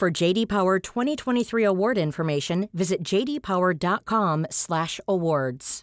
For JD Power 2023 award information, visit jdpower.com/awards.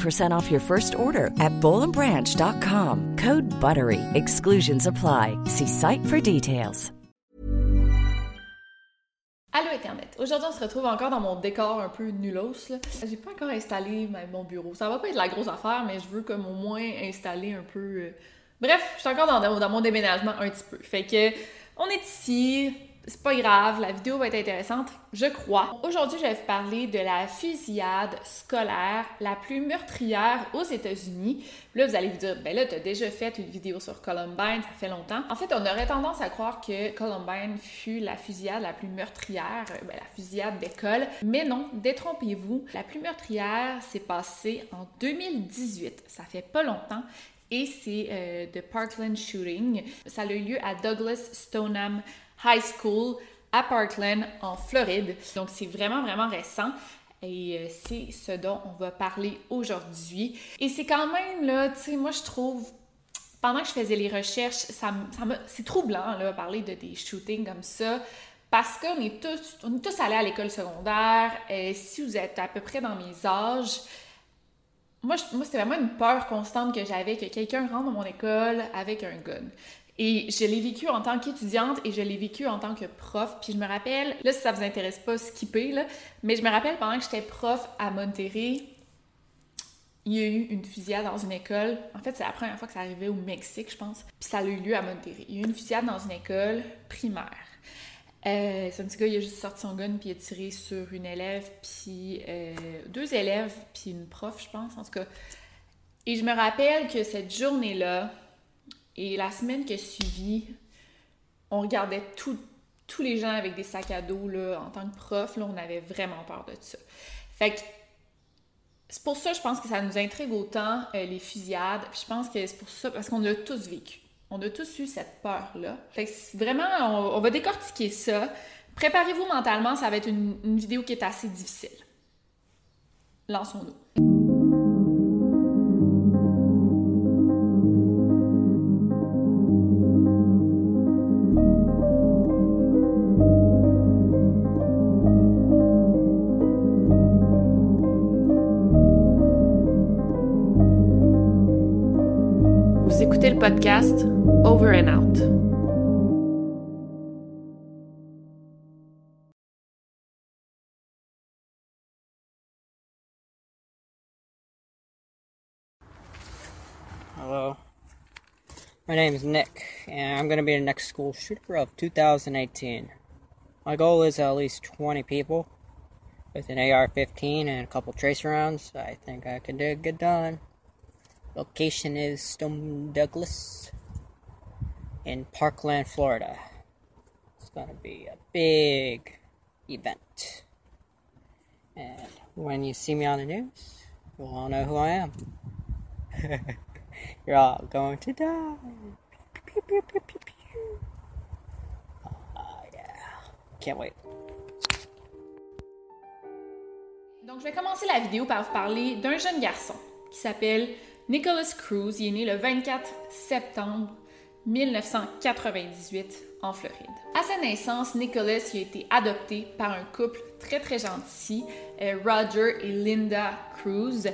off your first order at bowlandbranch.com. Code BUTTERY. Exclusions apply. See site for details. Allô Internet! Aujourd'hui, on se retrouve encore dans mon décor un peu nulos. J'ai pas encore installé mon bureau. Ça va pas être la grosse affaire, mais je veux comme au moins installer un peu... euh, Bref, je suis encore dans, dans mon déménagement un petit peu. Fait que, on est ici, c'est pas grave, la vidéo va être intéressante, je crois. Aujourd'hui, je vais vous parler de la fusillade scolaire la plus meurtrière aux États-Unis. Là, vous allez vous dire, ben là, t'as déjà fait une vidéo sur Columbine, ça fait longtemps. En fait, on aurait tendance à croire que Columbine fut la fusillade la plus meurtrière, euh, ben, la fusillade d'école. Mais non, détrompez-vous, la plus meurtrière s'est passée en 2018. Ça fait pas longtemps. Et c'est euh, Parkland Shooting. Ça a eu lieu à Douglas Stoneham High School à Parkland, en Floride. Donc, c'est vraiment, vraiment récent. Et euh, c'est ce dont on va parler aujourd'hui. Et c'est quand même, là, tu sais, moi, je trouve, pendant que je faisais les recherches, ça, ça c'est troublant, là, parler de des shootings comme ça. Parce qu'on est tous, on est tous allés à l'école secondaire. Et si vous êtes à peu près dans mes âges, moi, moi c'était vraiment une peur constante que j'avais que quelqu'un rentre dans mon école avec un gun. Et je l'ai vécu en tant qu'étudiante et je l'ai vécu en tant que prof. Puis je me rappelle, là, si ça vous intéresse pas, skipper, là, mais je me rappelle pendant que j'étais prof à Monterrey, il y a eu une fusillade dans une école. En fait, c'est la première fois que ça arrivait au Mexique, je pense. Puis ça a eu lieu à Monterrey. Il y a eu une fusillade dans une école primaire. Euh, c'est un petit gars, il a juste sorti son gun puis il a tiré sur une élève, puis euh, deux élèves, puis une prof, je pense, en tout cas. Et je me rappelle que cette journée-là et la semaine qui a suivi, on regardait tous les gens avec des sacs à dos, là, en tant que prof, là, on avait vraiment peur de ça. Fait que c'est pour ça, je pense que ça nous intrigue autant, euh, les fusillades. Puis je pense que c'est pour ça, parce qu'on l'a tous vécu. On a tous eu cette peur-là. Fait que vraiment, on, on va décortiquer ça. Préparez-vous mentalement, ça va être une, une vidéo qui est assez difficile. Lançons-nous. Podcast Over and Out. Hello. My name is Nick, and I'm going to be the next school shooter of 2018. My goal is at least 20 people with an AR 15 and a couple tracer rounds. I think I can do get done. Location is Stone Douglas in Parkland, Florida. It's going to be a big event. And when you see me on the news, you'll all know who I am. You're all going to die. Pew, pew, pew, pew, pew. Ah, yeah. Can't wait. Donc, je vais commencer la vidéo par vous parler d'un jeune garçon qui s'appelle Nicholas Cruz. Il est né le 24 septembre 1998 Floride. À sa naissance, Nicholas a été adopté par un couple très très gentil, euh, Roger et Linda Cruz.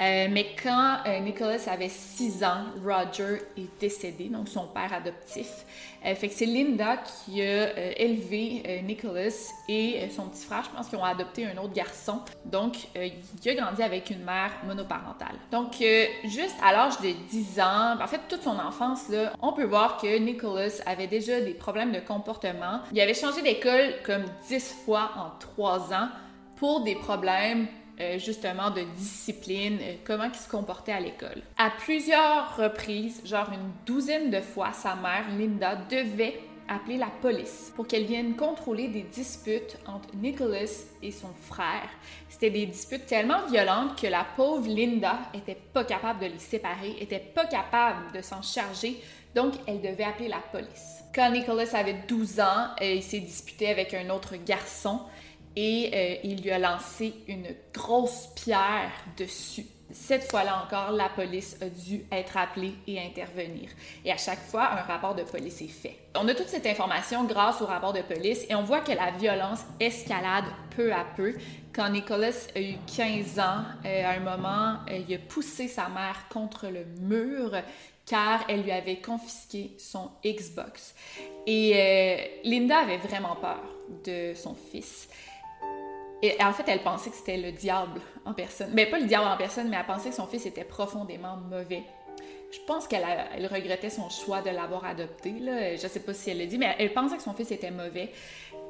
Euh, mais quand euh, Nicholas avait 6 ans, Roger est décédé, donc son père adoptif. fait que c'est Linda qui a élevé Nicholas et son petit frère, je pense qu'ils ont adopté un autre garçon. Donc, il a grandi avec une mère monoparentale. Donc, juste à l'âge de 10 ans, en fait, toute son enfance, là, on peut voir que Nicholas avait déjà des problèmes de comportement. Il avait changé d'école comme 10 fois en 3 ans pour des problèmes euh, justement de discipline, euh, comment il se comportait à l'école. À plusieurs reprises, genre une douzaine de fois, sa mère, Linda, devait appeler la police pour qu'elle vienne contrôler des disputes entre Nicholas et son frère. C'était des disputes tellement violentes que la pauvre Linda était pas capable de les séparer, était pas capable de s'en charger, donc elle devait appeler la police. Quand Nicholas avait 12 ans, euh, il s'est disputé avec un autre garçon et euh, il lui a lancé une grosse pierre dessus. Cette fois-là encore, la police a dû être appelée et intervenir. Et à chaque fois, un rapport de police est fait. On a toute cette information grâce au rapport de police et on voit que la violence escalade peu à peu. Quand Nicholas a eu 15 ans, euh, à un moment, il a poussé sa mère contre le mur car elle lui avait confisqué son Xbox. Et Linda avait vraiment peur de son fils. Et en fait, elle pensait que c'était le diable en personne. Mais pas le diable en personne, mais elle pensait que son fils était profondément mauvais. Je pense qu'elle elle regrettait son choix de l'avoir adopté. Là. Je sais pas si elle le dit, mais elle pensait que son fils était mauvais.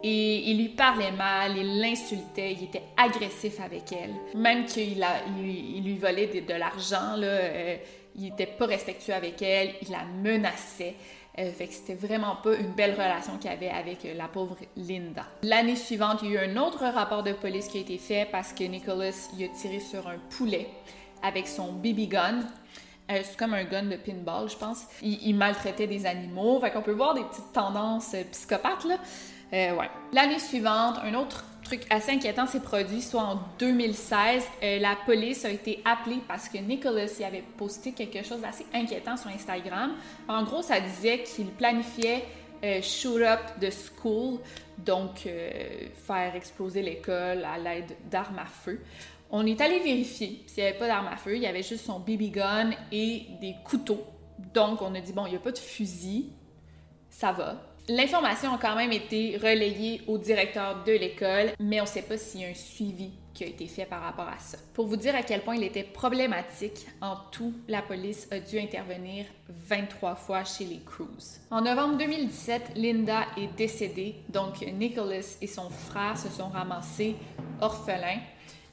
Et il lui parlait mal, il l'insultait, il était agressif avec elle. Même qu'il il, lui volait de, l'argent, euh, il était pas respectueux avec elle, il la menaçait. Euh, fait que c'était vraiment pas une belle relation qu'il avait avec euh, la pauvre Linda. L'année suivante, il y a eu un autre rapport de police qui a été fait parce que Nicholas il a tiré sur un poulet avec son BB gun. Euh, c'est comme un gun de pinball, je pense. Il, maltraitait des animaux. Fait qu'on peut voir des petites tendances psychopathes, là. ouais. L'année suivante, un autre truc assez inquiétant s'est produit, soit en 2016. Euh, la police a été appelée parce que Nicholas y avait posté quelque chose d'assez inquiétant sur Instagram. En gros, ça disait qu'il planifiait euh, shoot up the school, donc euh, faire exploser l'école à l'aide d'armes à feu. On est allé vérifier s'il n'y avait pas d'armes à feu, il y avait juste son BB gun et des couteaux. Donc on a dit bon, il n'y a pas de fusil, ça va. L'information a quand même été relayée au directeur de l'école, mais on ne sait pas s'il y a un suivi qui a été fait par rapport à ça. Pour vous dire à quel point il était problématique, en tout, la police a dû intervenir 23 fois chez les Cruz. En novembre 2017, Linda est décédée, donc Nicholas et son frère se sont ramassés orphelins.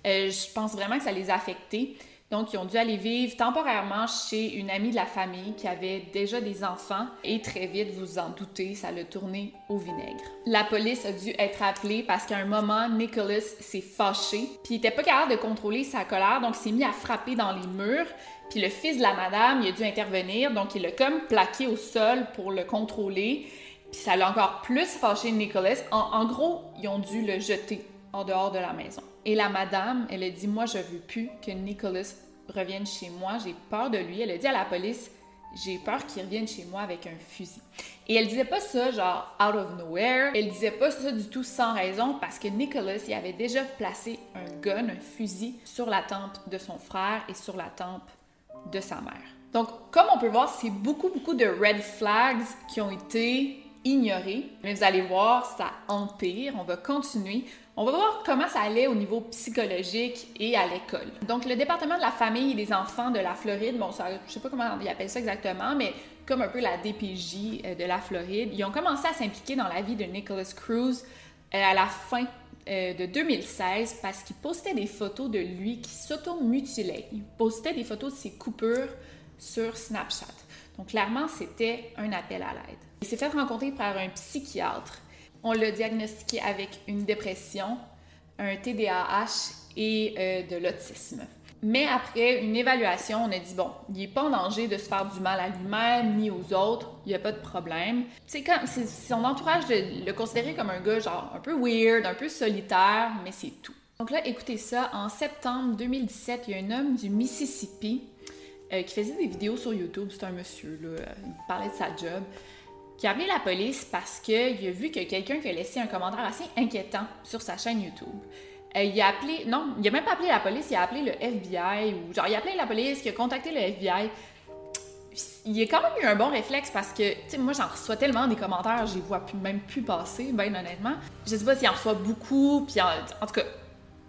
Euh, je pense vraiment que ça les a affectés. Donc, ils ont dû aller vivre temporairement chez une amie de la famille qui avait déjà des enfants et très vite, vous en doutez, ça l'a tourné au vinaigre. La police a dû être appelée parce qu'à un moment, Nicholas s'est fâché, puis il était pas capable de contrôler sa colère, donc s'est mis à frapper dans les murs. Puis le fils de la madame, il a dû intervenir, donc il l'a comme plaqué au sol pour le contrôler. Puis ça l'a encore plus fâché Nicholas. En, en gros, ils ont dû le jeter en dehors de la maison. Et la madame, elle a dit Moi, je veux plus que Nicholas revienne chez moi, j'ai peur de lui. Elle a dit à la police J'ai peur qu'il revienne chez moi avec un fusil. Et elle disait pas ça, genre, out of nowhere. Elle disait pas ça du tout sans raison parce que Nicholas, il avait déjà placé un gun, un fusil, sur la tempe de son frère et sur la tempe de sa mère. Donc, comme on peut voir, c'est beaucoup, beaucoup de red flags qui ont été ignorés. Mais vous allez voir, ça empire. On va continuer. On va voir comment ça allait au niveau psychologique et à l'école. Donc, le département de la famille et des enfants de la Floride, bon, ça, je sais pas comment ils appellent ça exactement, mais comme un peu la DPJ euh, de la Floride, ils ont commencé à s'impliquer dans la vie de Nicholas Cruz euh, à la fin euh, de 2016 parce qu'il postait des photos de lui qui s'auto-mutilait. Il postait des photos de ses coupures sur Snapchat. Donc, clairement, c'était un appel à l'aide. Il s'est fait rencontrer par un psychiatre on l'a diagnostiqué avec une dépression, un TDAH et euh, de l'autisme. Mais après une évaluation, on a dit bon, il n'est pas en danger de se faire du mal à lui-même ni aux autres, il n'y a pas de problème. C'est comme son entourage de le considérer comme un gars genre un peu weird, un peu solitaire, mais c'est tout. Donc là, écoutez ça, en septembre 2017, il y a un homme du Mississippi euh, qui faisait des vidéos sur YouTube, c'est un monsieur il parlait de sa job qui a appelé la police parce qu'il a vu que quelqu'un qui a laissé un commentaire assez inquiétant sur sa chaîne YouTube. Euh, il a appelé, non, il a même pas appelé la police, il a appelé le FBI ou genre il a appelé la police, il a contacté le FBI. Il a quand même eu un bon réflexe parce que, tu sais, moi j'en reçois tellement des commentaires, les vois plus, même plus passer, ben honnêtement. Je sais pas s'il en reçoit beaucoup, puis en, en tout cas.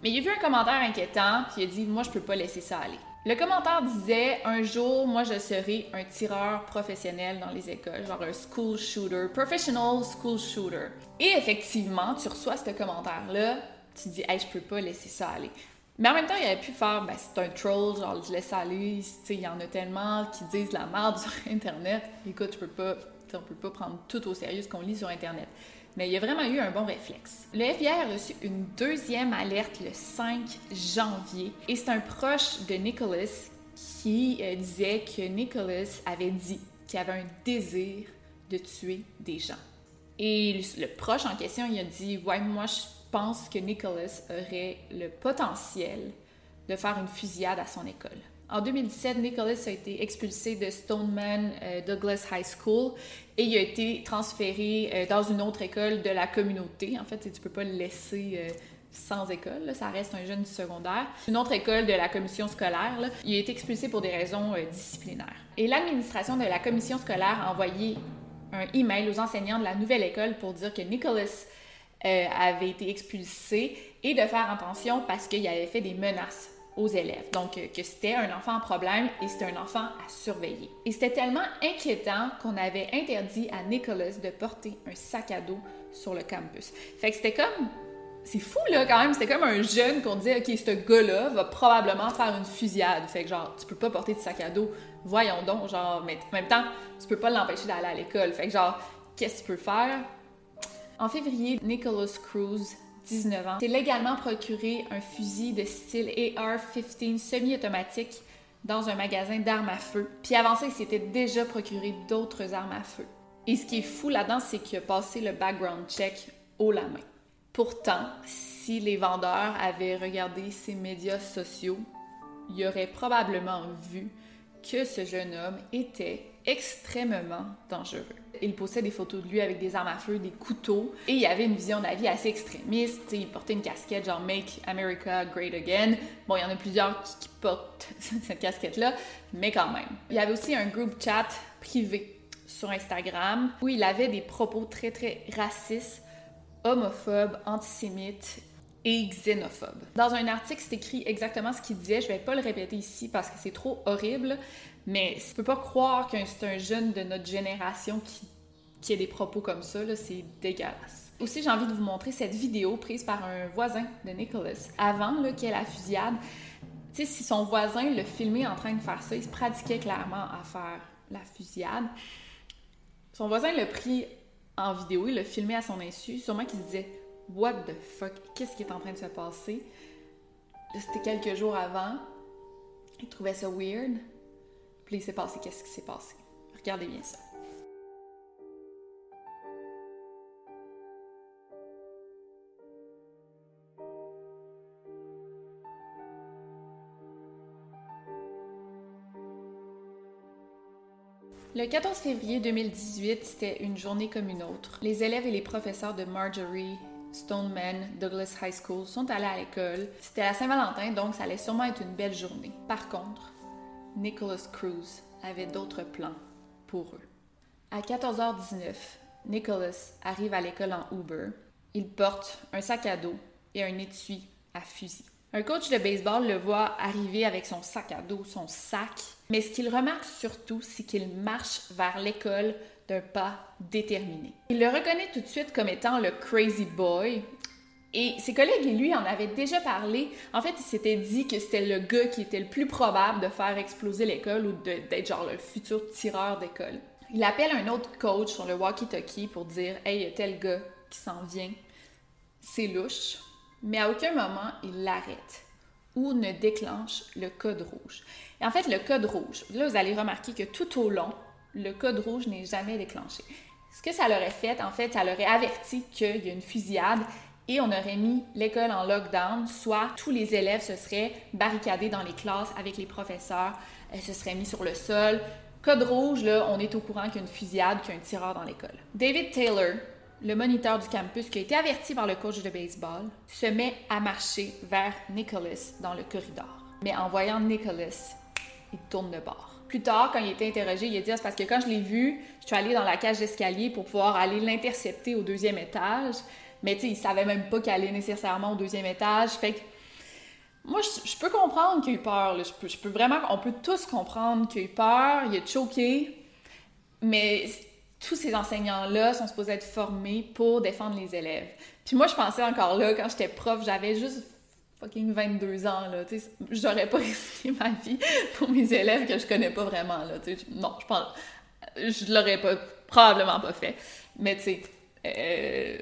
Mais il a vu un commentaire inquiétant, puis il a dit, moi je peux pas laisser ça aller. Le commentaire disait Un jour, moi, je serai un tireur professionnel dans les écoles, genre un school shooter, professional school shooter. Et effectivement, tu reçois ce commentaire-là, tu dis Hey, je peux pas laisser ça aller. Mais en même temps, il aurait pu faire Ben, c'est un troll, genre, je laisse aller, il y en a tellement qui disent la merde sur Internet. Écoute, je peux pas, on peut pas prendre tout au sérieux ce qu'on lit sur Internet mais il y a vraiment eu un bon réflexe. Le FBI a reçu une deuxième alerte le 5 janvier et c'est un proche de Nicholas qui euh, disait que Nicholas avait dit qu'il avait un désir de tuer des gens. Et le, proche en question, il a dit Ouais, moi je pense que Nicholas aurait le potentiel de faire une fusillade à son école. En 2017, Nicholas a été expulsé de Stoneman euh, Douglas High School et il a été transféré euh, dans une autre école de la communauté. En fait, tu ne peux pas le laisser euh, sans école, ça reste un jeune du secondaire. Une autre école de la commission scolaire, il a été expulsé pour des raisons disciplinaires. Et l'administration de la commission scolaire a envoyé un email aux enseignants de la nouvelle école pour dire que Nicholas avait été expulsé et de faire attention parce qu'il avait fait des menaces aux élèves. Donc, euh, que c'était un enfant en problème et c'était un enfant à surveiller. Et c'était tellement inquiétant qu'on avait interdit à Nicholas de porter un sac à dos sur le campus. Fait que c'était comme c'est fou là quand même, c'était comme un jeune qu'on disait OK, ce gars-là va probablement faire une fusillade. Fait que genre tu peux pas porter de sac à dos. Voyons donc, genre mais en même temps, tu peux pas l'empêcher d'aller à l'école. Fait que genre qu'est-ce que tu peux faire? En février, Nicholas Cruz 19 ans, s'est légalement procuré un fusil de style AR-15 semi-automatique dans un magasin d'armes à feu. Puis avant ça, il s'était déjà procuré d'autres armes à feu. Et ce qui est fou là-dedans, c'est qu'il a passé le background check haut la main. Pourtant, si les vendeurs avaient regardé ses médias sociaux, ils auraient probablement vu que ce jeune homme était extrêmement dangereux. Il possédait des photos de lui avec des armes à feu, des couteaux, et il avait une vision de assez extrémiste. il portait une casquette genre Make America Great Again. Bon, il y en a plusieurs qui, portent cette casquette-là, mais quand même. Il y avait aussi un groupe chat privé sur Instagram où il avait des propos très très racistes, homophobes, antisémites et xénophobes. Dans un article, c'est écrit exactement ce qu'il disait. Je vais pas le répéter ici parce que c'est trop horrible, mais tu peux pas croire que c'est un jeune de notre génération qui, qui a des propos comme ça, c'est dégueulasse. Aussi, j'ai envie de vous montrer cette vidéo prise par un voisin de Nicholas avant qu'il y ait la fusillade. Tu sais, si son voisin le filmait en train de faire ça, il se pratiquait clairement à faire la fusillade. Son voisin l'a pris en vidéo, il l'a filmé à son insu, sûrement qu'il se disait What the fuck, qu'est-ce qui est en train de se passer? C'était quelques jours avant. Il trouvait ça weird. Qu'est-ce qui s'est passé? Regardez bien ça. Le 14 février 2018, c'était une journée comme une autre. Les élèves et les professeurs de Marjorie Stoneman Douglas High School sont allés à l'école. C'était la Saint-Valentin, donc ça allait sûrement être une belle journée. Par contre, Nicholas Cruz avait d'autres plans pour eux. À 14h19, Nicholas arrive à l'école en Uber. Il porte un sac à dos et un étui à fusil. Un coach de baseball le voit arriver avec son sac à dos, son sac, mais ce qu'il remarque surtout, c'est qu'il marche vers l'école d'un pas déterminé. Il le reconnaît tout de suite comme étant le crazy boy, et ses collègues et lui en avaient déjà parlé. En fait, il s'était dit que c'était le gars qui était le plus probable de faire exploser l'école ou d'être genre le futur tireur d'école. Il appelle un autre coach sur le walkie-talkie pour dire Hey, il y a tel gars qui s'en vient. C'est louche. Mais à aucun moment, il l'arrête ou ne déclenche le code rouge. Et en fait, le code rouge, là, vous allez remarquer que tout au long, le code rouge n'est jamais déclenché. Ce que ça leur fait, en fait, ça leur averti qu'il y a une fusillade et on aurait mis l'école en lockdown, soit tous les élèves se seraient barricadés dans les classes avec les professeurs, se seraient mis sur le sol, Code rouge, là, on est au courant qu'il y a une fusillade, qu'il y a un tireur dans l'école. David Taylor, le moniteur du campus qui a été averti par le coach de baseball, se met à marcher vers Nicholas dans le corridor. Mais en voyant Nicholas, il tourne de bord. Plus tard, quand il été interrogé, il a dit ah, c'est parce que quand je l'ai vu, je suis allé dans la cage d'escalier pour pouvoir aller l'intercepter au deuxième étage. Mais tu sais, il savait même pas qu'elle allait nécessairement au deuxième étage. Fait que moi, je, peux comprendre qu'il a eu peur. Je, peux, vraiment, on peut tous comprendre qu'il a eu peur, il a choqué. Mais tous ces enseignants-là sont supposés être formés pour défendre les élèves. Puis moi, je pensais encore là, quand j'étais prof, j'avais juste fucking 22 ans, là, tu sais, j'aurais pas risqué ma vie pour mes élèves que je connais pas vraiment, là, tu non, je pense, je l'aurais pas, probablement pas fait, mais tu sais, euh,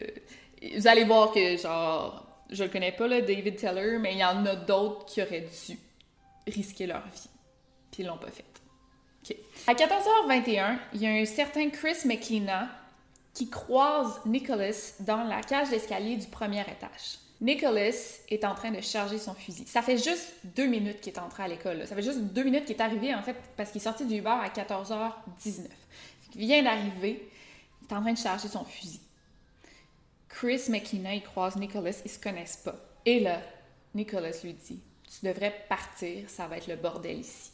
vous allez voir que, genre, je le connais pas, là, David Teller, mais il y en a d'autres qui auraient dû risquer leur vie, puis ils l'ont pas fait. OK. À 14h21, il y a un certain Chris McKenna qui croise Nicholas dans la cage d'escalier du premier étage. Nicholas est en train de charger son fusil. Ça fait juste deux minutes qu'il est entré à l'école. Ça fait juste deux minutes qu'il est arrivé, en fait, parce qu'il est sorti du Uber à 14h19. Il vient d'arriver, il est en train de charger son fusil. Chris McKenna, il croise Nicholas, ils se connaissent pas. Et là, Nicholas lui dit Tu devrais partir, ça va être le bordel ici.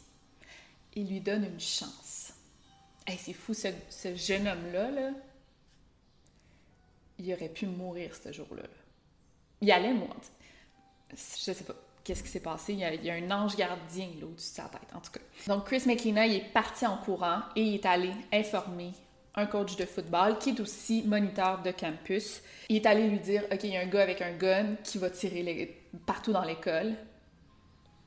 Il lui donne une chance. C'est fou, ce, jeune homme-là, là, il aurait pu mourir ce jour-là. là il allait moi. Je sais pas qu'est-ce qui s'est passé? Il y, a, un ange gardien là au-dessus de sa tête, en tout cas. Donc, Chris McKenna, il est parti en courant et il est allé informer un coach de football qui est aussi moniteur de campus. Il est allé lui dire OK, il y a un gars avec un gun qui va tirer partout dans l'école.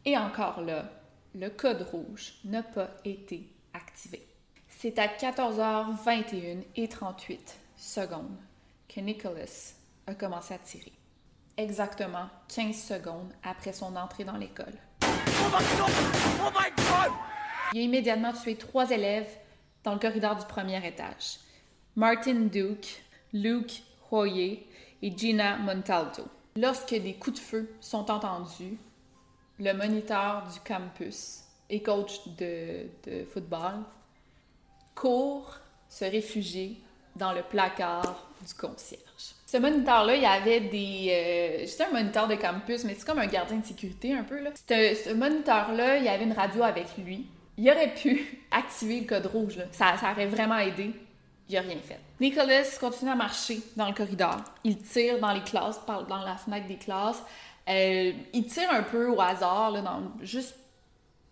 Et encore là, le code rouge n'a pas été activé. C'est à 14h21 et 38 secondes que Nicholas a commencé à tirer exactement 15 secondes après son entrée dans l'école. Il a immédiatement tué trois élèves dans le corridor du premier étage. Martin Duke, Luke Hoyer et Gina Montalto. Lorsque des coups de feu sont entendus, le moniteur du campus et coach de, football court se réfugier dans le placard du concierge. Ce moniteur-là, il y avait des. Euh, un moniteur de campus, mais c'est comme un gardien de sécurité un peu. Là. Ce, moniteur-là, il y avait une radio avec lui. Il aurait pu activer le code rouge. Ça, ça aurait vraiment aidé. Il n'a rien fait. Nicholas continue à marcher dans le corridor. Il tire dans les classes, dans la fenêtre des classes. Euh, il tire un peu au hasard, là, juste.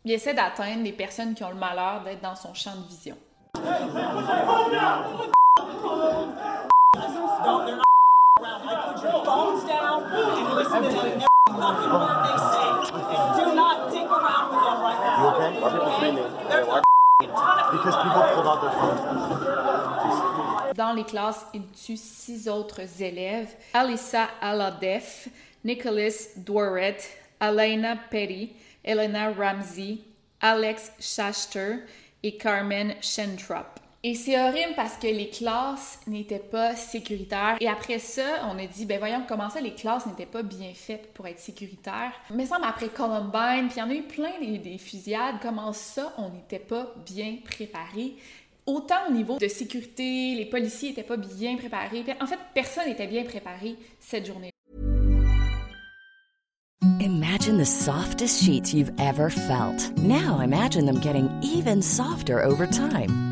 Il essaie d'atteindre des personnes qui ont le malheur d'être dans son champ de vision. Dans les classes, il tue six autres élèves. Alyssa Aladef, Nicholas Dworet, Elena Petty, Elena Ramsey, Alex Shaster et Carmen Shentrop. Et c'est horrible parce que les classes n'étaient pas sécuritaires. Et après ça, on a dit, ben voyons comment ça, les classes n'étaient pas bien faites pour être sécuritaires? Mais ça, après Columbine, puis il y en a eu plein des, des fusillades, comment ça, on n'était pas bien préparés? Autant au niveau de sécurité, les policiers n'étaient pas bien préparés. En fait, personne n'était bien préparé cette journée. Imagine the softest sheets you've ever felt. Now imagine them getting even softer over time.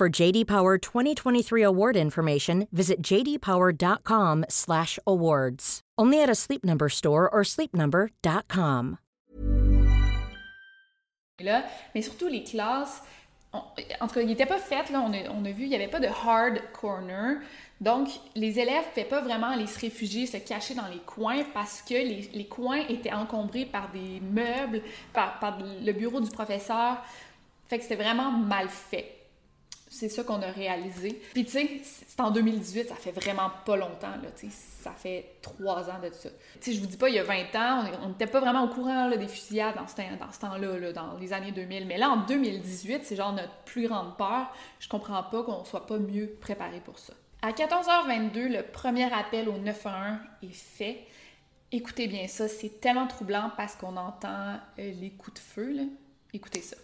For JD Power 2023 award information, visit jdpower.com/awards. Only at a Sleep Number store or sleepnumber.com. Là, mais surtout les classes, on- en tout cas, il n'était pas fait là. On a, on a vu, il n'y avait pas de hard corner. Donc, les élèves ne pouvaient pas vraiment aller se réfugier, se cacher dans les coins parce que les, les coins étaient encombrés par des meubles, par, par le bureau du professeur. Fait que c'était vraiment mal fait. C'est ça qu'on a réalisé. Puis tu sais, c'est en 2018, ça fait vraiment pas longtemps, là, tu sais, ça fait trois ans de ça. Tu sais, je vous dis pas, il y a 20 ans, on n'était pas vraiment au courant des fusillades dans ce, dans temps-là, là, dans les années 2000. Mais là, en 2018, c'est genre notre plus grande peur. Je comprends pas qu'on soit pas mieux préparé pour ça. À 14h22, le premier appel au 911 est fait. Écoutez bien ça, c'est tellement troublant parce qu'on entend euh, les coups de feu. Écoutez ça.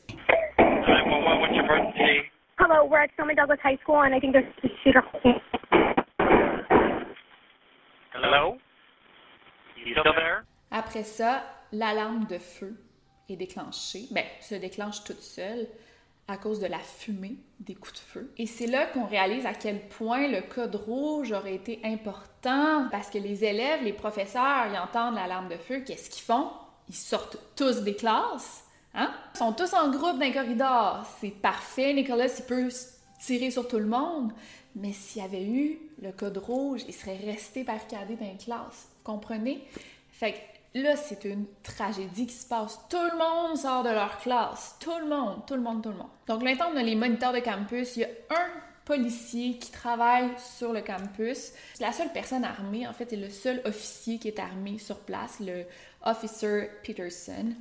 911, what's your emergency? Hello, we're at Stoneman Douglas High School, and I think there's a shooter. Hello? You still there? Après ça, l'alarme de feu est déclenchée. Ben, se déclenche toute seule à cause de la fumée des coups de feu. Et c'est là qu'on réalise à quel point le code rouge aurait été important parce que les élèves, les professeurs, ils entendent l'alarme de feu. Qu'est-ce qu'ils font? Ils sortent tous des classes. Hein? Ils sont tous en groupe dans les corridors. C'est parfait. Nicolas, il peut tirer sur tout le monde. Mais s'il y avait eu le code rouge, il serait resté barricadé dans les classes. Vous comprenez? Fait que là, c'est une tragédie qui se passe. Tout le monde sort de leur classe. Tout le monde, tout le monde, tout le monde. Donc maintenant, on a les moniteurs de campus. Il y a un policier qui travaille sur le campus. La seule personne armée, en fait, c'est le seul officier qui est armé sur place, le officer Peterson.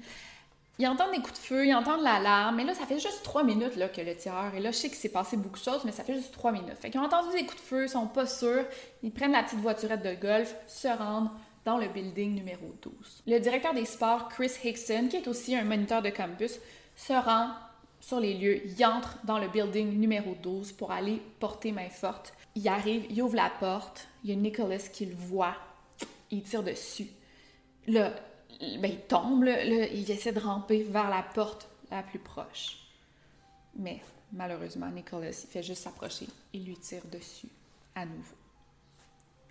Ils entendent des coups de feu, ils entendent l'alarme, mais là, ça fait juste trois minutes là, que le tireur est là. Je sais qu'il s'est passé beaucoup de choses, mais ça fait juste trois minutes. Fait qu'ils ont entendu des coups de feu, ils sont pas sûrs, ils prennent la petite voiturette de golf, se rendent dans le building numéro 12. Le directeur des sports, Chris Hickson, qui est aussi un moniteur de campus, se rend sur les lieux, il entre dans le building numéro 12 pour aller porter main forte. Il arrive, il ouvre la porte, il y a Nicholas qui le voit, il tire dessus. Là, ben, il tombe, il essaie de ramper vers la porte la plus proche. Mais malheureusement, Nicholas, il fait juste s'approcher. Il lui tire dessus à nouveau.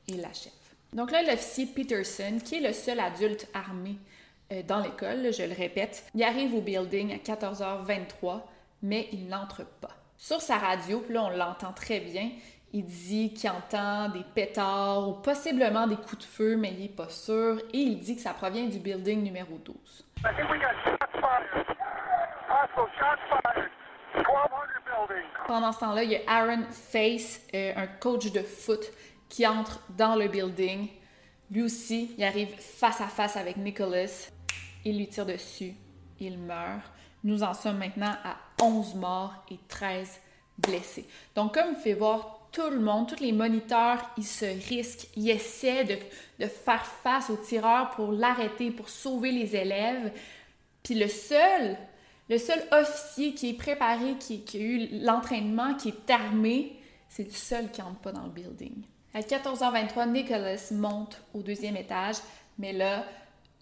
Il l'achève. Donc là, l'officier Peterson, qui est le seul adulte armé euh, dans l'école, je le répète, il arrive au building à 14h23, mais il n'entre pas. Sur sa radio, là, on l'entend très bien, il dit qu'il entend des pétards ou possiblement des coups de feu, mais il n'est pas sûr, et il dit que ça provient du building numéro 12. I think we got shots fired. Hostile shots fired. 1200 building. Pendant ce temps-là, il y a Aaron Face, euh, un coach de foot, qui entre dans le building. Lui aussi, il arrive face à face avec Nicholas. Il lui tire dessus. Il meurt. Nous en sommes maintenant à 11 morts et 13 blessés. Donc, comme vous pouvez voir, tout le monde, tous les moniteurs, ils se risquent, ils essaient de, de faire face au tireur pour l'arrêter, pour sauver les élèves. Puis le seul, le seul officier qui est préparé, qui, qui a eu l'entraînement, qui est armé, c'est le seul qui entre pas dans le building. À 14h23, Nicholas monte au deuxième étage, mais là,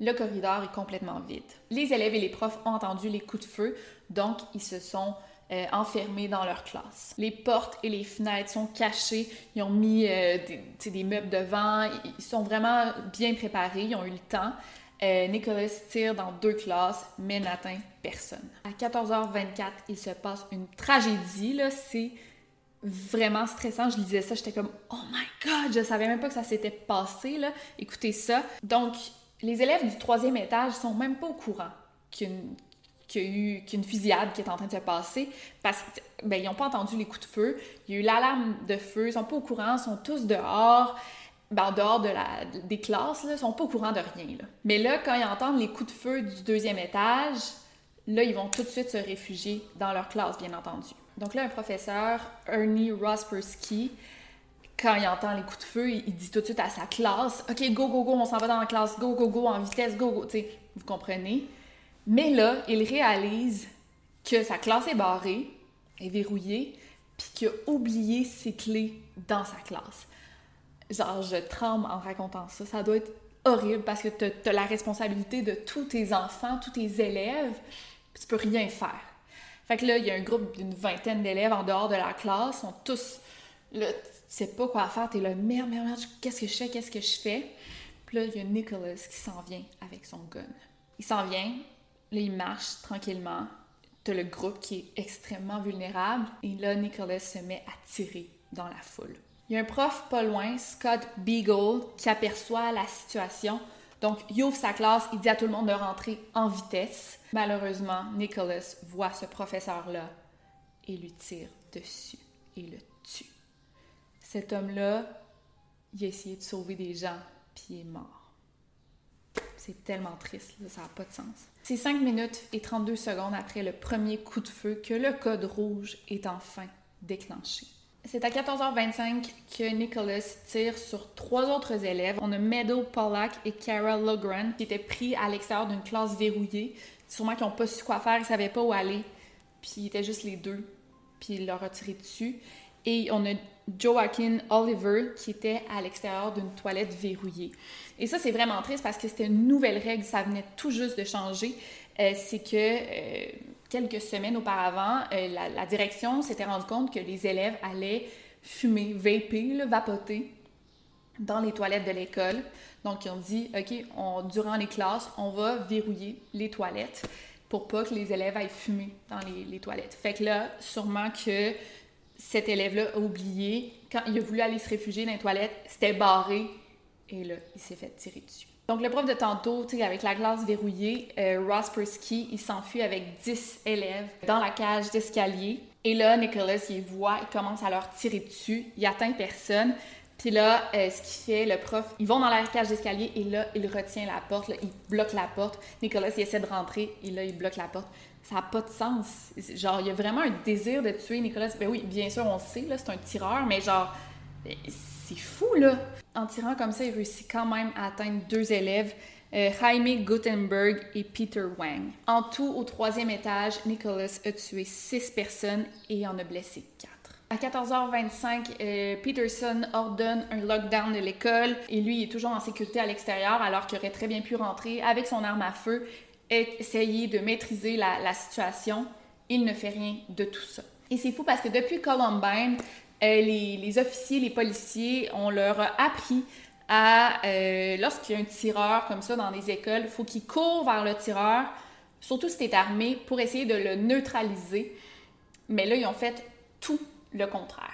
le corridor est complètement vide. Les élèves et les profs ont entendu les coups de feu, donc ils se sont euh, enfermés dans leur classe. Les portes et les fenêtres sont cachées, ils ont mis euh, des, meubles devant, ils sont vraiment bien préparés, ils ont eu le temps. Euh, Nicholas tire dans deux classes, mais n'atteint personne. À 14h24, il se passe une tragédie, là, c'est vraiment stressant. Je lisais ça, j'étais comme Oh my god, je savais même pas que ça s'était passé là. Écoutez ça. Donc, les élèves du troisième étage sont même pas au courant qu'une qu'il y a eu qu'une fusillade qui est en train de se passer parce que ben, n'ont pas entendu les coups de feu. Il y a eu l'alarme de feu, ils sont pas au courant, ils sont tous dehors. Ben, en dehors de la, des classes, là, ils sont pas au courant de rien. Mais là, quand ils entendent les coups de feu du deuxième étage, là, ils vont tout de suite se réfugier dans leur classe, bien entendu. Donc là, un professeur, Ernie Rospersky, quand il entend les coups de feu, il dit tout de suite à sa classe OK, go, go, go, on s'en va dans la classe, go, go, go, en vitesse, go, go. Tu sais, vous comprenez? Mais là, il réalise que sa classe est barrée, est verrouillée, puis qu'il a oublié ses clés dans sa classe. Genre, je tremble en racontant ça. Ça doit être horrible parce que tu as la responsabilité de tous tes enfants, tous tes élèves, puis tu peux rien faire. Fait que là, il y a un groupe d'une vingtaine d'élèves en dehors de la classe, sont tous là, tu sais pas quoi faire, t'es là, merde, merde, merde, qu'est-ce que je fais, qu'est-ce que je fais? Puis là, il y a Nicholas qui s'en vient avec son gun. Il s'en vient, là, il marche tranquillement. T'as le groupe qui est extrêmement vulnérable, et là, Nicholas se met à tirer dans la foule. Il y a un prof pas loin, Scott Beagle, qui aperçoit la situation. Donc, il ouvre sa classe, il dit à tout le monde de rentrer en vitesse. Malheureusement, Nicholas voit ce professeur-là et lui tire dessus et le tue. Cet homme-là, il a essayé de sauver des gens, puis il est mort. C'est tellement triste, ça n'a pas de sens. C'est 5 minutes et 32 secondes après le premier coup de feu que le code rouge est enfin déclenché. C'est à 14h25 que Nicholas tire sur trois autres élèves. On a Meadow Pollack et Kara Logran qui étaient pris à l'extérieur d'une classe verrouillée. Sûrement qu'ils n'ont pas su quoi faire, ils ne savaient pas où aller. Puis ils étaient juste les deux. Puis il leur a tiré dessus. Et on a Joaquin Oliver qui était à l'extérieur d'une toilette verrouillée. Et ça, c'est vraiment triste parce que c'était une nouvelle règle, ça venait tout juste de changer. Euh, c'est que euh, quelques semaines auparavant, euh, la, direction s'était rendu compte que les élèves allaient fumer, vaper, là, vapoter dans les toilettes de l'école. Donc, ils ont dit, OK, durant les classes, on va verrouiller les toilettes pour pas que les élèves aillent fumer dans les, les toilettes. Fait que là, sûrement que cet élève-là a oublié, quand il a voulu aller se réfugier dans les toilettes, c'était barré, et là, il s'est fait tirer dessus. Donc, le prof de tantôt, avec la glace verrouillée, euh, Ross Persky, il s'enfuit avec 10 élèves dans la cage d'escalier. Et là, Nicholas, il voit, il commence à leur tirer dessus. Il atteint personne. Puis là, euh, ce qu'il fait, le prof, ils vont dans la cage d'escalier et là, il retient la porte, là, il bloque la porte. Nicolas, il essaie de rentrer et là, il bloque la porte. Ça n'a pas de sens. Genre, il y a vraiment un désir de tuer Nicolas. Ben oui, bien sûr, on sait, là, c'est un tireur, mais genre, c'est fou, là. En tirant comme ça, il réussit quand même à atteindre deux élèves, euh, Jaime Gutenberg et Peter Wang. En tout, au troisième étage, Nicholas a tué six personnes et en a blessé quatre. À 14h25, euh, Peterson ordonne un lockdown de l'école et lui il est toujours en sécurité à l'extérieur alors qu'il aurait très bien pu rentrer avec son arme à feu essayer de maîtriser la, situation. Il ne fait rien de tout ça. Et c'est fou parce que depuis Columbine, euh, les, officiers, les policiers, on leur a appris à, euh, lorsqu'il y a un tireur comme ça dans les écoles, il faut qu'ils courent vers le tireur, surtout si tu armé, pour essayer de le neutraliser. Mais là, ils ont fait tout le contraire.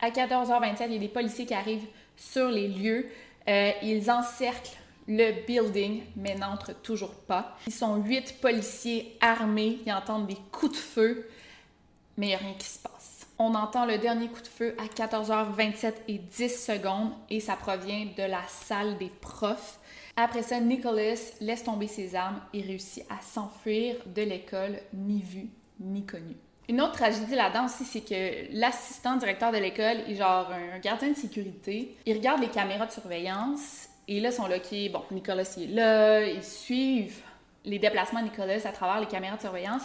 À 14h27, il y a des policiers qui arrivent sur les lieux. Euh, ils encerclent le building, mais n'entrent toujours pas. Ils sont huit policiers armés, ils entendent des coups de feu, mais il n'y a rien qui se passe. On entend le dernier coup de feu à 14h27 et 10 secondes et ça provient de la salle des profs. Après ça, Nicholas laisse tomber ses armes et réussit à s'enfuir de l'école, ni vu ni connu. Une autre tragédie là-dedans aussi, c'est que l'assistant directeur de l'école est genre un gardien de sécurité. Il regarde les caméras de surveillance et là, ils sont là, OK, bon, Nicolas il est là, ils suivent les déplacements de Nicolas à travers les caméras de surveillance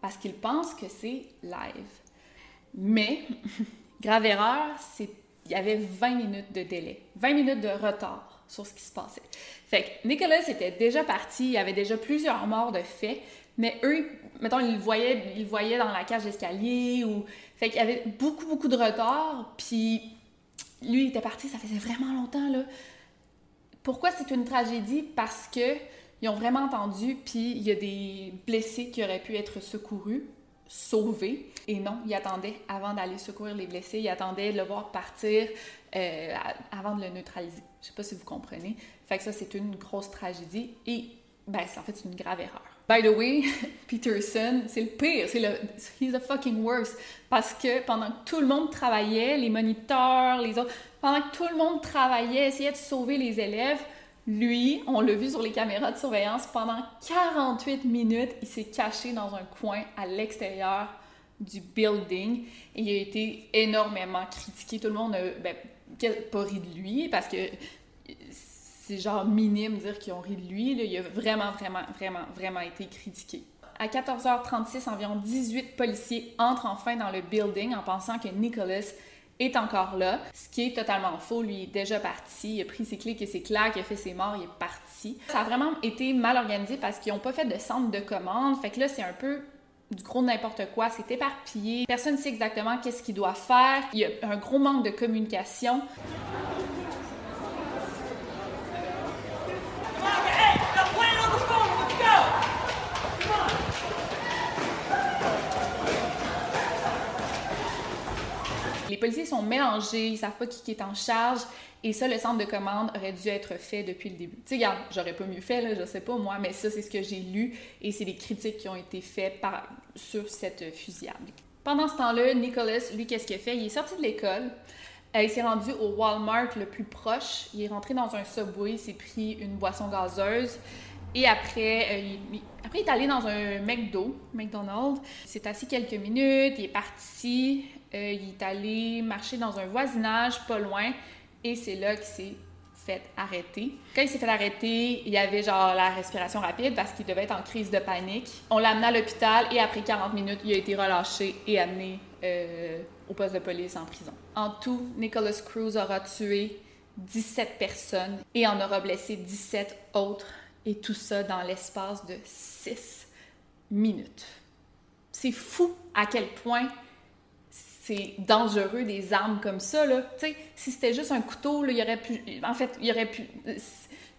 parce qu'ils pensent que c'est live. Mais, grave erreur, c'est il y avait 20 minutes de délai, 20 minutes de retard sur ce qui se passait. Fait que Nicolas était déjà parti, il y avait déjà plusieurs morts de fait, mais eux, mettons, ils le voyaient, ils voyaient dans la cage d'escalier ou... Fait qu'il y avait beaucoup, beaucoup de retard, puis lui, il était parti, ça faisait vraiment longtemps, là. Pourquoi c'est une tragédie? Parce que ils ont vraiment entendu, puis il y a des blessés qui auraient pu être secourus, sauvés. Et non, ils attendaient avant d'aller secourir les blessés, ils attendaient de le voir partir euh, avant de le neutraliser. Je sais pas si vous comprenez. Fait que ça, c'est une grosse tragédie et, ben, en fait, une grave erreur. By the way, Peterson, c'est le pire, c'est le he's the fucking worst parce que pendant que tout le monde travaillait, les moniteurs, les autres, pendant que tout le monde travaillait, essayait de sauver les élèves, lui, on l'a vu sur les caméras de surveillance, pendant 48 minutes, il s'est caché dans un coin à l'extérieur du building et il a été énormément critiqué. Tout le monde a ben, pas ri de lui parce que c'est genre minime dire qu'ils ont ri de lui. Il a vraiment, vraiment, vraiment, vraiment été critiqué. À 14h36, environ 18 policiers entrent enfin dans le building en pensant que Nicholas est encore là, ce qui est totalement faux. Lui est déjà parti, il a pris ses clics et ses claques, il a fait ses morts, il est parti. Ça a vraiment été mal organisé parce qu'ils n'ont pas fait de centre de commande. Fait que là, c'est un peu du gros n'importe quoi, c'est éparpillé, personne ne sait exactement qu'est-ce qu'il doit faire, il y a un gros manque de communication. Les policiers sont mélangés, ils savent pas qui est en charge, et ça, le centre de commande aurait dû être fait depuis le début. Tu sais, regarde, j'aurais pas mieux fait, là, je sais pas moi, mais ça, c'est ce que j'ai lu, et c'est des critiques qui ont été faites par, sur cette fusillade. Pendant ce temps-là, Nicholas, lui, qu'est-ce qu'il fait? Il est sorti de l'école, il s'est rendu au Walmart le plus proche, il est rentré dans un Subway, il s'est pris une boisson gazeuse, et après, euh, il, après, il est allé dans un McDo, McDonald's. Il s'est assis quelques minutes, il est parti, euh, il est allé marcher dans un voisinage pas loin, et c'est là qu'il s'est fait arrêter. Quand il s'est fait arrêter, il avait genre la respiration rapide parce qu'il devait être en crise de panique. On l'a amené à l'hôpital et après 40 minutes, il a été relâché et amené euh, au poste de police en prison. En tout, Nicholas Cruz aura tué 17 personnes et en aura blessé 17 autres et tout ça dans l'espace de 6 minutes. C'est fou à quel point c'est dangereux des armes comme ça là. Si c'était juste un couteau il y aurait pu en fait, il y aurait pu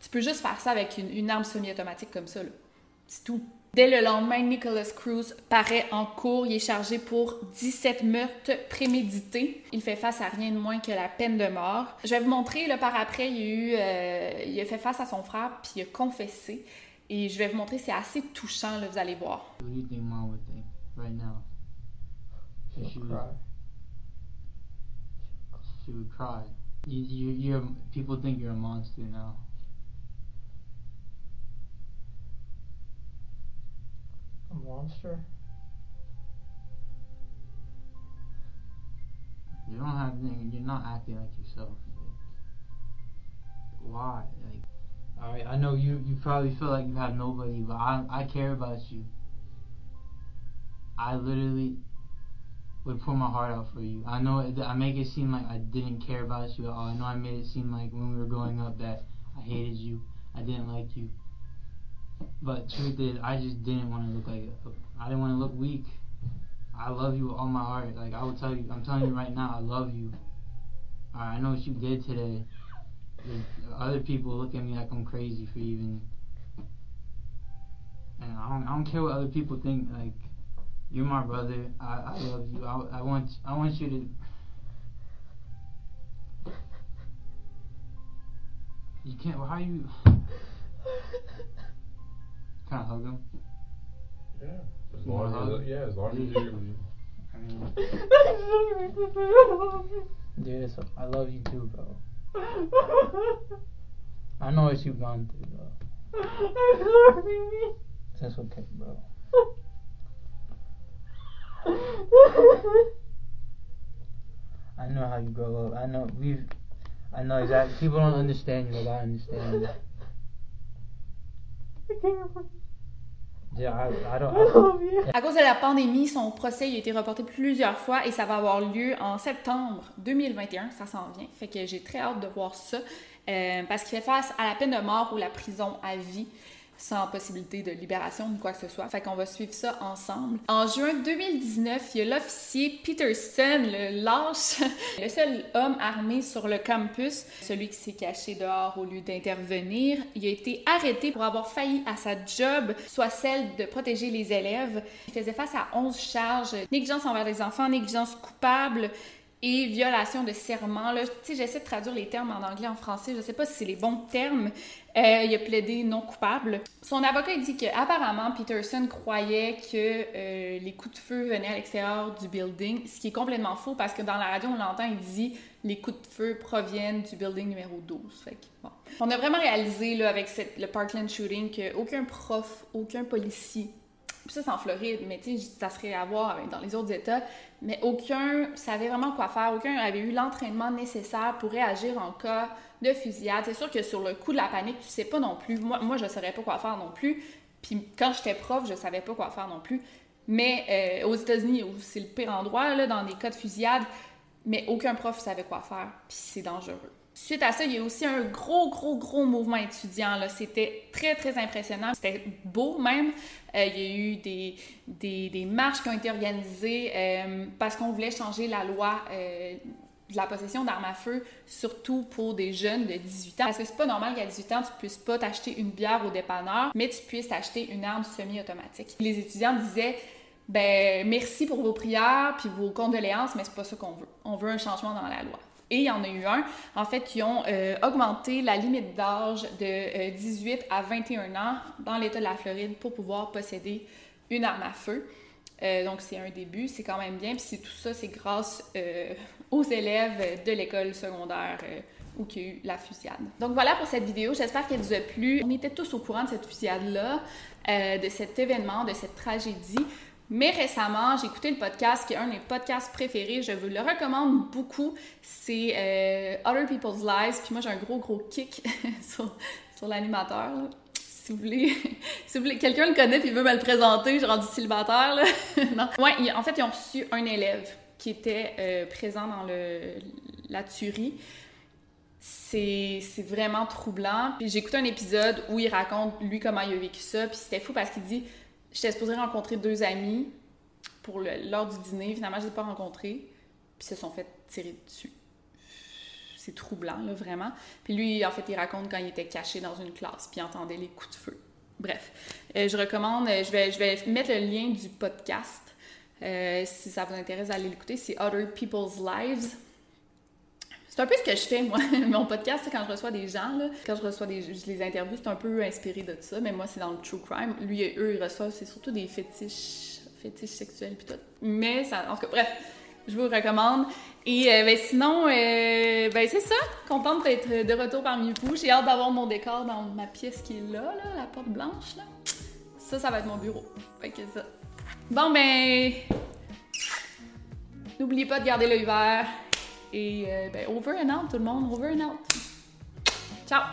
tu peux juste faire ça avec une, une arme semi-automatique comme ça. C'est tout. Dès le lendemain, Nicholas Cruz paraît en cours. Il est chargé pour 17 meurtres prémédités. Il fait face à rien de moins que la peine de mort. Je vais vous montrer, là, par après, il a, eu, euh, il a fait face à son frère, puis il a confessé. Et je vais vous montrer, c'est assez touchant, là, vous allez voir. What do you think mom would think right now? She'll she would, cry. she would cry. You, you, you're, people think you're a monster now. Monster? You don't have, you're not acting like yourself. Like, why? Like, alright, I know you, you probably feel like you have nobody, but I, I care about you. I literally would pour my heart out for you. I know it, I make it seem like I didn't care about you at all. I know I made it seem like when we were growing up that I hated you, I didn't like you. But truth is, I just didn't want to look like I didn't want to look weak. I love you with all my heart. Like I will tell you, I'm telling you right now, I love you. Alright, I know what you did today. Other people look at me like I'm crazy for even. And I don't, I don't care what other people think. Like you're my brother. I, I love you. I, I want I want you to. You can't. Well, How you? Can I hug him? Yeah. As long wanna as yeah, as long as you I mean, dude, it's, I love you too, bro. I know what you've gone through, bro. I'm sorry. That's okay, bro. I know how you grow up. I know we've. I know exactly. People don't understand you, but I understand À cause de la pandémie, son procès a été reporté plusieurs fois et ça va avoir lieu en septembre 2021. Ça s'en vient. Fait que j'ai très hâte de voir ça. euh, parce qu'il fait face à la peine de mort ou la prison à vie sans possibilité de libération ni quoi que ce soit. Fait qu'on va suivre ça ensemble. En juin 2019, il y a l'officier Peterson, le lâche, le seul homme armé sur le campus, celui qui s'est caché dehors au lieu d'intervenir. Il a été arrêté pour avoir failli à sa job, soit celle de protéger les élèves. Il faisait face à 11 charges, négligence envers les enfants, négligence coupable, et violation de serment. Là, j'essaie de traduire les termes en anglais, en français. Je sais pas si c'est les bons termes. Euh, il a plaidé non coupable. Son avocat dit que apparemment Peterson croyait que euh, les coups de feu venaient à l'extérieur du building, ce qui est complètement faux parce que dans la radio on l'entend, il dit les coups de feu proviennent du building numéro 12. Fait que, bon. On a vraiment réalisé là, avec le Parkland shooting qu'aucun prof, aucun policier ça, c'est en Floride, mais tu sais, ça serait à voir dans les autres États. Mais aucun savait vraiment quoi faire. Aucun avait eu l'entraînement nécessaire pour réagir en cas de fusillade. C'est sûr que sur le coup de la panique, tu sais pas non plus. Moi, moi je savais pas quoi faire non plus. Puis quand j'étais prof, je savais pas quoi faire non plus. Mais euh, aux États-Unis, c'est le pire endroit, dans des cas de fusillade, mais aucun prof savait quoi faire. Puis c'est dangereux. Suite à ça, il y a aussi un gros, gros, gros mouvement étudiant. C'était très, très impressionnant. C'était beau même. Euh, il y a eu des, des, marches qui ont été organisées euh, parce qu'on voulait changer la loi euh, de la possession d'armes à feu, surtout pour des jeunes de 18 ans. Parce que c'est pas normal qu'à 18 ans, tu puisses pas t'acheter une bière au dépanneur, mais tu puisses acheter une arme semi-automatique. Les étudiants disaient ben merci pour vos prières puis vos condoléances, mais c'est pas ça qu'on veut. On veut un changement dans la loi. Et il y en a eu un, en fait, qui ont euh, augmenté la limite d'âge de 18 euh, à 21 ans dans l'État de la Floride pour pouvoir posséder une arme à feu. Euh, donc, c'est un début, c'est quand même bien. Puis tout ça, c'est grâce aux élèves de l'école secondaire où il y a eu la fusillade. Donc voilà pour cette vidéo, j'espère qu'elle vous a plu. On était tous au courant de cette fusillade-là, de cet événement, de cette tragédie. Mais récemment, j'ai écouté le podcast qui est un de mes podcasts préférés. Je vous le recommande beaucoup. C'est euh, Other People's Lives. Puis moi, j'ai un gros, gros kick sur, sur l'animateur. Si vous voulez, si quelqu'un le connaît puis veut me le présenter, j'ai rendu célibataire. Là. non. Ouais, en fait, ils ont reçu un élève qui était euh, présent dans la tuerie. C'est vraiment troublant. Puis j'ai écouté un épisode où il raconte, lui, comment il a vécu ça. Puis c'était fou parce qu'il dit J'étais supposée rencontrer deux amis pour l'heure du dîner. Finalement, je ne les ai pas rencontrés. Puis se sont fait tirer dessus. C'est troublant, là, vraiment. Puis lui, en fait, il raconte quand il était caché dans une classe, puis il entendait les coups de feu. Bref, euh, je recommande, euh, je vais, je vais mettre le lien du podcast. Euh, si ça vous intéresse d'aller l'écouter, c'est Other People's Lives. C'est un peu ce que je fais, moi. Mon podcast, quand je reçois des gens, quand je reçois des. Je les interviews, c'est un peu inspiré de ça, mais moi, c'est dans le true crime. Lui et eux, ils reçoivent, c'est surtout des fétiches, fétiches sexuels, puis tout. Mais ça. En tout cas, bref, je vous recommande. Et euh, ben, sinon, euh, ben, c'est ça. Contente d'être de retour parmi vous. J'ai hâte d'avoir mon décor dans ma pièce qui est là, là, la porte blanche, là. Ça, ça va être mon bureau. Fait que ça. Bon, ben. N'oubliez pas de garder l'œil vert et euh, ben, over and out, tout le monde. Over and out. Ciao!